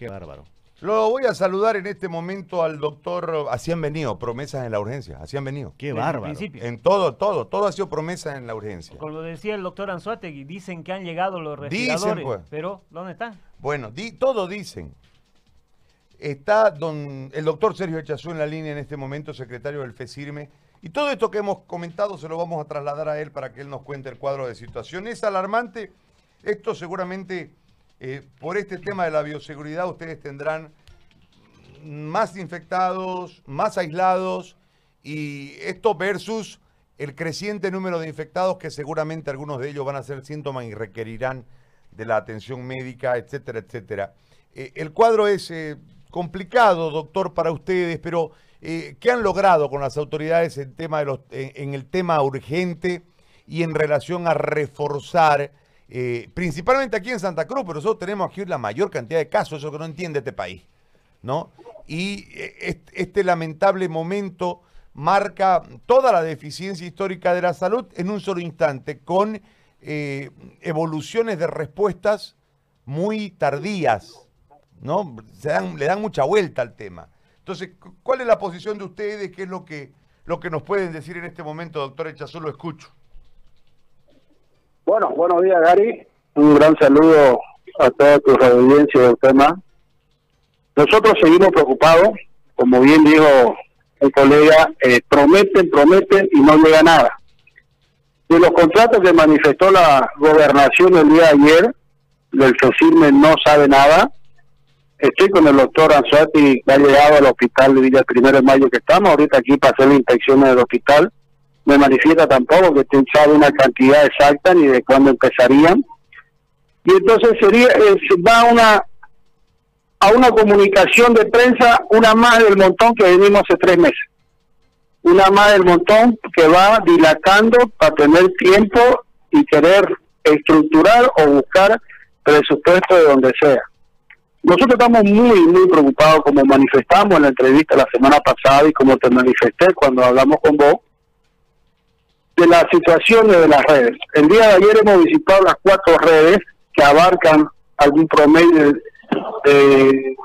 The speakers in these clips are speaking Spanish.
Qué bárbaro. Lo voy a saludar en este momento al doctor. Así han venido, promesas en la urgencia. Así han venido. Qué Desde bárbaro. principio. En todo, todo. Todo ha sido promesa en la urgencia. Como decía el doctor Anzuategui, dicen que han llegado los Dicen, respiradores, pues. pero ¿dónde están? Bueno, di, todo dicen. Está don, el doctor Sergio Echazú en la línea en este momento, secretario del FESIRME. Y todo esto que hemos comentado se lo vamos a trasladar a él para que él nos cuente el cuadro de situación. Es alarmante. Esto seguramente, eh, por este tema de la bioseguridad, ustedes tendrán más infectados, más aislados, y esto versus el creciente número de infectados que seguramente algunos de ellos van a ser síntomas y requerirán de la atención médica, etcétera, etcétera. Eh, el cuadro es eh, complicado, doctor, para ustedes, pero ¿qué han logrado con las autoridades en el tema urgente y en relación a reforzar, eh, principalmente aquí en Santa Cruz, pero nosotros tenemos aquí la mayor cantidad de casos, eso que no entiende este país, ¿no? Y eh, est- este lamentable momento marca toda la deficiencia histórica de la salud en un solo instante, con eh, evoluciones de respuestas muy tardías, ¿no? Se dan- le dan mucha vuelta al tema. Entonces, cu- ¿cuál es la posición de ustedes? ¿Qué es lo que, lo que nos pueden decir en este momento, doctor Echazú? Lo escucho. Bueno, buenos días, Gary. Un gran saludo a toda tu audiencia del tema. Nosotros seguimos preocupados, como bien dijo el colega, eh, prometen, prometen y no llega nada. De los contratos que manifestó la gobernación el día de ayer, del FECIRME no sabe nada. Estoy con el doctor Anzuati, que ha llegado al hospital de Villa Primero de Mayo que estamos. Ahorita aquí para hacer la inspección del hospital me manifiesta tampoco que usted sabe una cantidad exacta ni de cuándo empezarían. Y entonces sería se va una a una comunicación de prensa, una más del montón que venimos hace tres meses. Una más del montón que va dilatando para tener tiempo y querer estructurar o buscar presupuesto de donde sea. Nosotros estamos muy, muy preocupados, como manifestamos en la entrevista la semana pasada y como te manifesté cuando hablamos con vos, de las situaciones de las redes. El día de ayer hemos visitado las cuatro redes que abarcan algún promedio de, de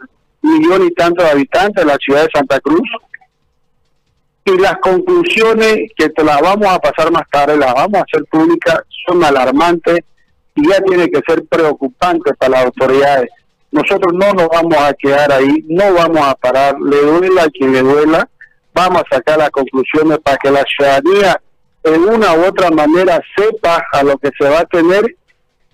millón y tanto de habitantes de la ciudad de Santa Cruz. Y las conclusiones que te las vamos a pasar más tarde, las vamos a hacer públicas, son alarmantes y ya tiene que ser preocupante para las autoridades. Nosotros no nos vamos a quedar ahí, no vamos a parar, le duela a quien le duela, vamos a sacar las conclusiones para que la ciudadanía en una u otra manera sepa a lo que se va a tener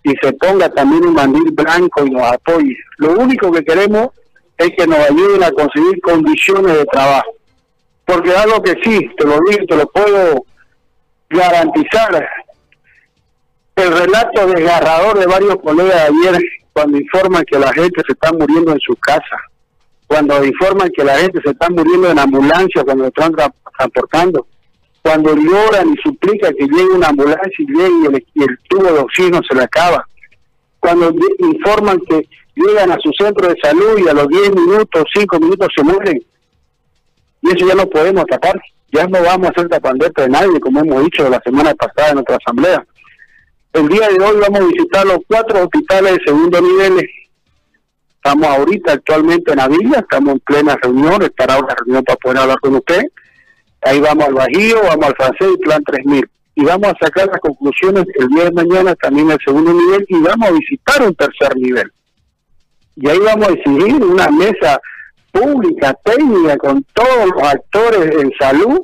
y se ponga también un mandil blanco y nos apoye. Lo único que queremos es que nos ayuden a conseguir condiciones de trabajo. Porque algo que sí, te lo digo, te lo puedo garantizar. El relato desgarrador de varios colegas de ayer cuando informan que la gente se está muriendo en su casa, cuando informan que la gente se está muriendo en ambulancia cuando están tra- transportando, cuando lloran y suplican que llegue una ambulancia y llegue y el, tubo de oxígeno se le acaba, cuando informan que llegan a su centro de salud y a los 10 minutos, 5 minutos se mueren. Y eso ya no podemos tapar, ya no vamos a hacer tapandeta de nadie, como hemos dicho la semana pasada en nuestra asamblea. El día de hoy vamos a visitar los cuatro hospitales de segundo nivel. Estamos ahorita actualmente en Avila, estamos en plena reunión, estará una reunión para poder hablar con usted. Ahí vamos al Bajío, vamos al francés y plan 3000. Y vamos a sacar las conclusiones el día de mañana también el segundo nivel y vamos a visitar un tercer nivel. Y ahí vamos a exigir una mesa pública, técnica, con todos los actores en salud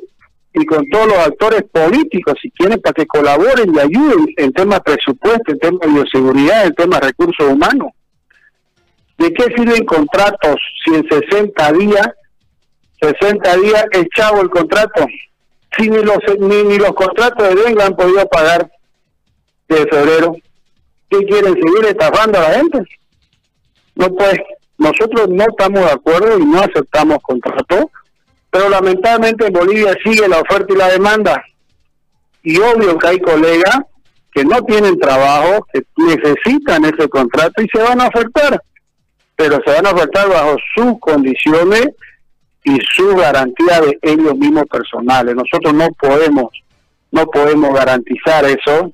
y con todos los actores políticos, si quieren, para que colaboren y ayuden en temas presupuesto, en temas de bioseguridad, en temas de recursos humanos. ¿De qué sirven contratos si en 60 días 60 días echado el contrato. Si ni los, ni, los contratos de venga han podido pagar de febrero, ¿qué quieren seguir estafando a la gente? No pues, nosotros no estamos de acuerdo y no aceptamos contrato, pero lamentablemente en Bolivia sigue la oferta y la demanda. Y obvio que hay colegas que no tienen trabajo, que necesitan ese contrato y se van a ofertar, pero se van a ofertar bajo sus condiciones y su garantía de ellos mismos personales. Nosotros no podemos, no podemos garantizar eso,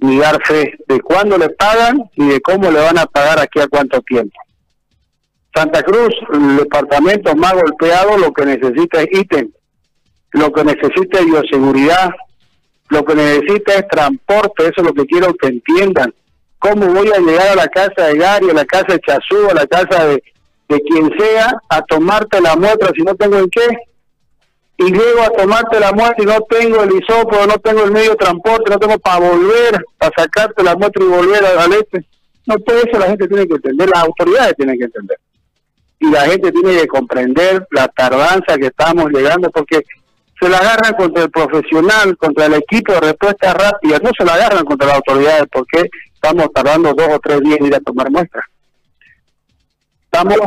ni dar fe de cuándo le pagan, ni de cómo le van a pagar aquí a cuánto tiempo. Santa Cruz, el departamento más golpeado, lo que necesita es ítem, lo que necesita es bioseguridad, lo que necesita es transporte, eso es lo que quiero que entiendan. ¿Cómo voy a llegar a la casa de Gary, a la casa de Chazú, a la casa de, de quien sea, a tomarte la muestra si no tengo en qué? Y llego a tomarte la muestra y no tengo el isópodo, no tengo el medio de transporte, no tengo para volver, a sacarte la muestra y volver al este. No, todo eso la gente tiene que entender, las autoridades tienen que entender. Y la gente tiene que comprender la tardanza que estamos llegando, porque se la agarran contra el profesional, contra el equipo de respuesta rápida, no se la agarran contra las autoridades, porque estamos tardando dos o tres días en ir a tomar muestras. Estamos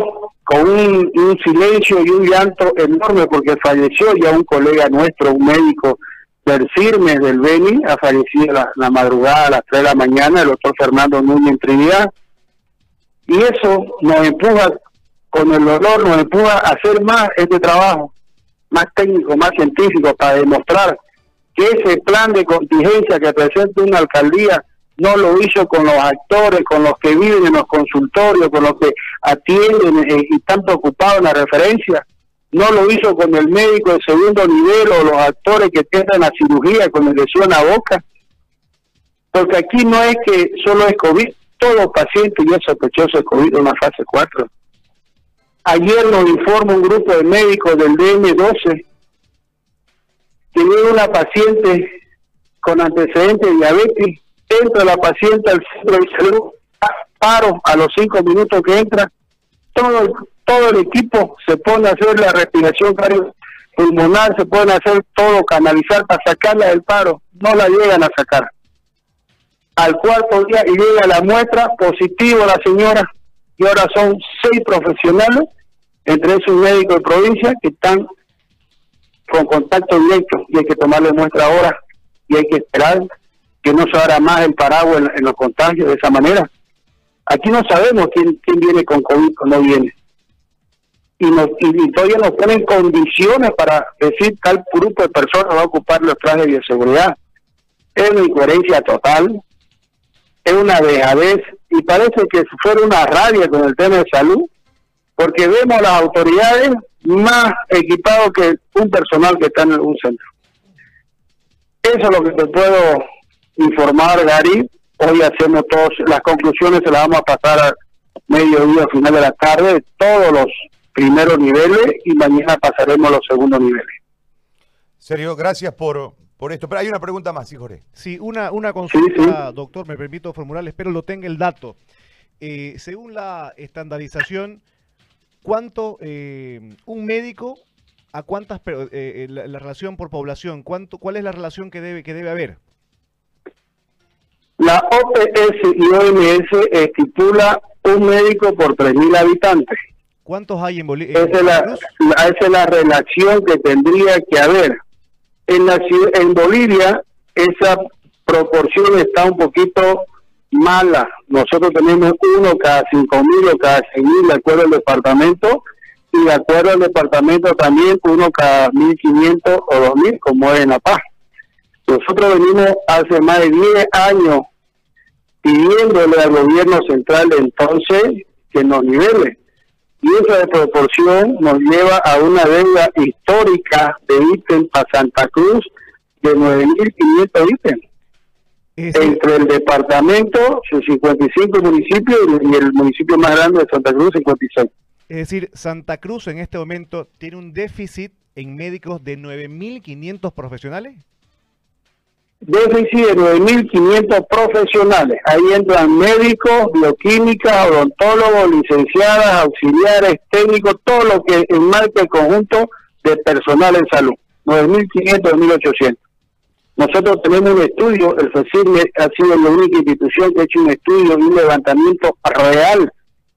con un, silencio y un llanto enorme porque falleció ya un colega nuestro, un médico del CIRMES del Beni, ha fallecido la, madrugada a las 3 de la mañana, el doctor Fernando Núñez Trinidad. Y eso nos empuja, con el dolor, nos empuja a hacer más este trabajo, más técnico, más científico, para demostrar que ese plan de contingencia que presenta una alcaldía no lo hizo con los actores, con los que viven en los consultorios, con los que atienden eh, y están preocupados en la referencia, no lo hizo con el médico de segundo nivel o los actores que tienen la cirugía con lesión a la boca, porque aquí no es que solo es COVID, todo paciente ya sospechoso de COVID en la fase 4. Ayer nos informa un grupo de médicos del DM12 que una paciente con antecedentes de diabetes entra la paciente al centro de salud, paro a los cinco minutos que entra, todo, todo el equipo se pone a hacer la respiración pulmonar, se a hacer todo, canalizar para sacarla del paro, no la llegan a sacar. Al cuarto día y llega la muestra, positivo la señora, y ahora son seis profesionales, entre esos médicos de provincia, que están con contacto directo y hay que tomarle muestra ahora y hay que esperar que no se abra más el paraguas en, los contagios de esa manera. Aquí no sabemos quién, quién viene con COVID o no viene. Y, nos, y, todavía nos ponen condiciones para decir tal grupo de personas va a ocupar los trajes de bioseguridad. Es una incoherencia total, es una dejadez y parece que fuera una rabia con el tema de salud, porque vemos a las autoridades más equipados que un personal que está en un centro. Eso es lo que te puedo informar, Gary. Hoy hacemos todas las conclusiones, se las vamos a pasar a mediodía, al final de la tarde, todos los primeros niveles y mañana pasaremos los segundos niveles. Sergio, gracias por, por esto. Pero hay una pregunta más, sí, Jorge. Sí, una, una consulta, doctor, me permito formular, espero lo tenga el dato. Eh, según la estandarización, ¿cuánto eh, un médico a cuántas eh, la, la, relación por población, cuánto, cuál es la relación que debe que debe haber? La OPS y OMS estipula un médico por 3.000 habitantes. ¿Cuántos hay en Bolivia? Esa, es la, es la relación que tendría que haber. En, la, en Bolivia esa proporción está un poquito mala. Nosotros tenemos uno cada 5.000 o cada 6.000 de acuerdo al departamento y de acuerdo al departamento también uno cada 1.500 o 2.000 como es en La Paz. Nosotros venimos hace más de 10 años pidiéndole al gobierno central entonces que nos nivele. Y esa proporción nos lleva a una deuda histórica de ítem para Santa Cruz de 9.500 ítems. Entre el departamento, 55 municipios, y el municipio más grande de Santa Cruz, 56. Es decir, Santa Cruz en este momento tiene un déficit en médicos de 9.500 profesionales déficit de 9.500 profesionales. Ahí entran médicos, bioquímicas, odontólogos, licenciadas, auxiliares, técnicos, todo lo que enmarca el conjunto de personal en salud. 9.500, 2.800. Nosotros tenemos un estudio, el FECIR ha sido la única institución que ha hecho un estudio y un levantamiento real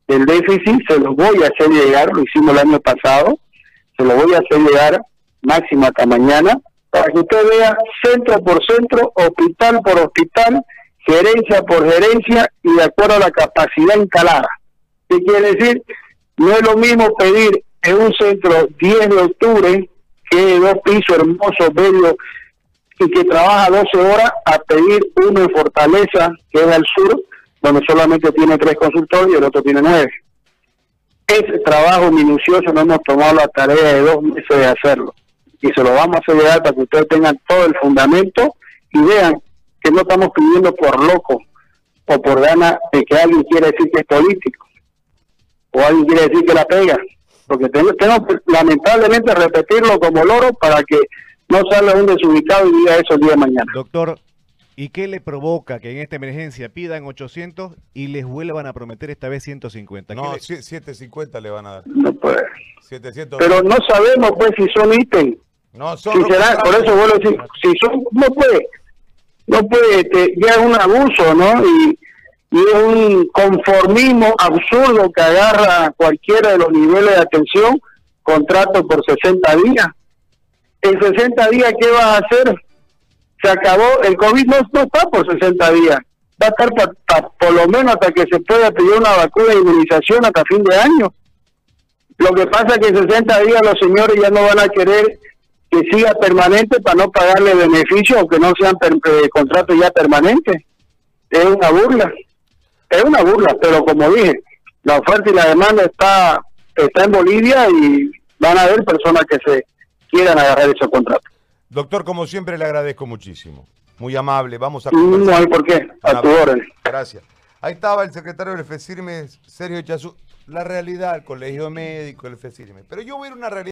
del déficit, se los voy a hacer llegar, lo hicimos el año pasado, se lo voy a hacer llegar máximo hasta mañana, para que usted vea centro por centro, hospital por hospital, gerencia por gerencia y de acuerdo a la capacidad instalada. ¿Qué quiere decir? No es lo mismo pedir en un centro 10 de octubre, que es dos pisos hermosos, bellos, y que trabaja 12 horas, a pedir uno en Fortaleza, que es al sur, donde solamente tiene tres consultorios y el otro tiene nueve. ese trabajo minucioso no hemos tomado la tarea de dos meses de hacerlo. Y se lo vamos a hacer llegar para que ustedes tengan todo el fundamento y vean que no estamos pidiendo por loco o por gana de que alguien quiera decir que es político o alguien quiere decir que la pega. Porque tengo que, lamentablemente repetirlo como loro para que no salga un desubicado y diga eso el día de mañana. Doctor, ¿y qué le provoca que en esta emergencia pidan 800 y les vuelvan a prometer esta vez 150? ¿Qué No, le- sie- 750 le van a dar. No puede. 700. Pero no sabemos pues si son ítems no, son si será, por eso vuelvo a decir, si son, no puede, no puede, este, ya es un abuso, ¿no? Y, y es un conformismo absurdo que agarra cualquiera de los niveles de atención, contrato por 60 días. En 60 días, ¿qué vas a hacer? Se acabó, el COVID no, no está por 60 días, va a estar pa- pa- por lo menos hasta que se pueda pedir una vacuna de inmunización hasta fin de año. Lo que pasa es que en 60 días los señores ya no van a querer que siga permanente para no pagarle beneficios o que no sean eh, contratos ya permanentes. Es una burla, es una burla, pero como dije, la oferta y la demanda está, está en Bolivia y van a haber personas que se quieran agarrar esos contratos. Doctor, como siempre, le agradezco muchísimo. Muy amable. Vamos a No conversar. hay por qué, a tu orden. Gracias. Ahí estaba el secretario del FECIRME, Sergio Chazú. La realidad, el colegio médico, el FECIRME. Pero yo voy a ir a una realidad.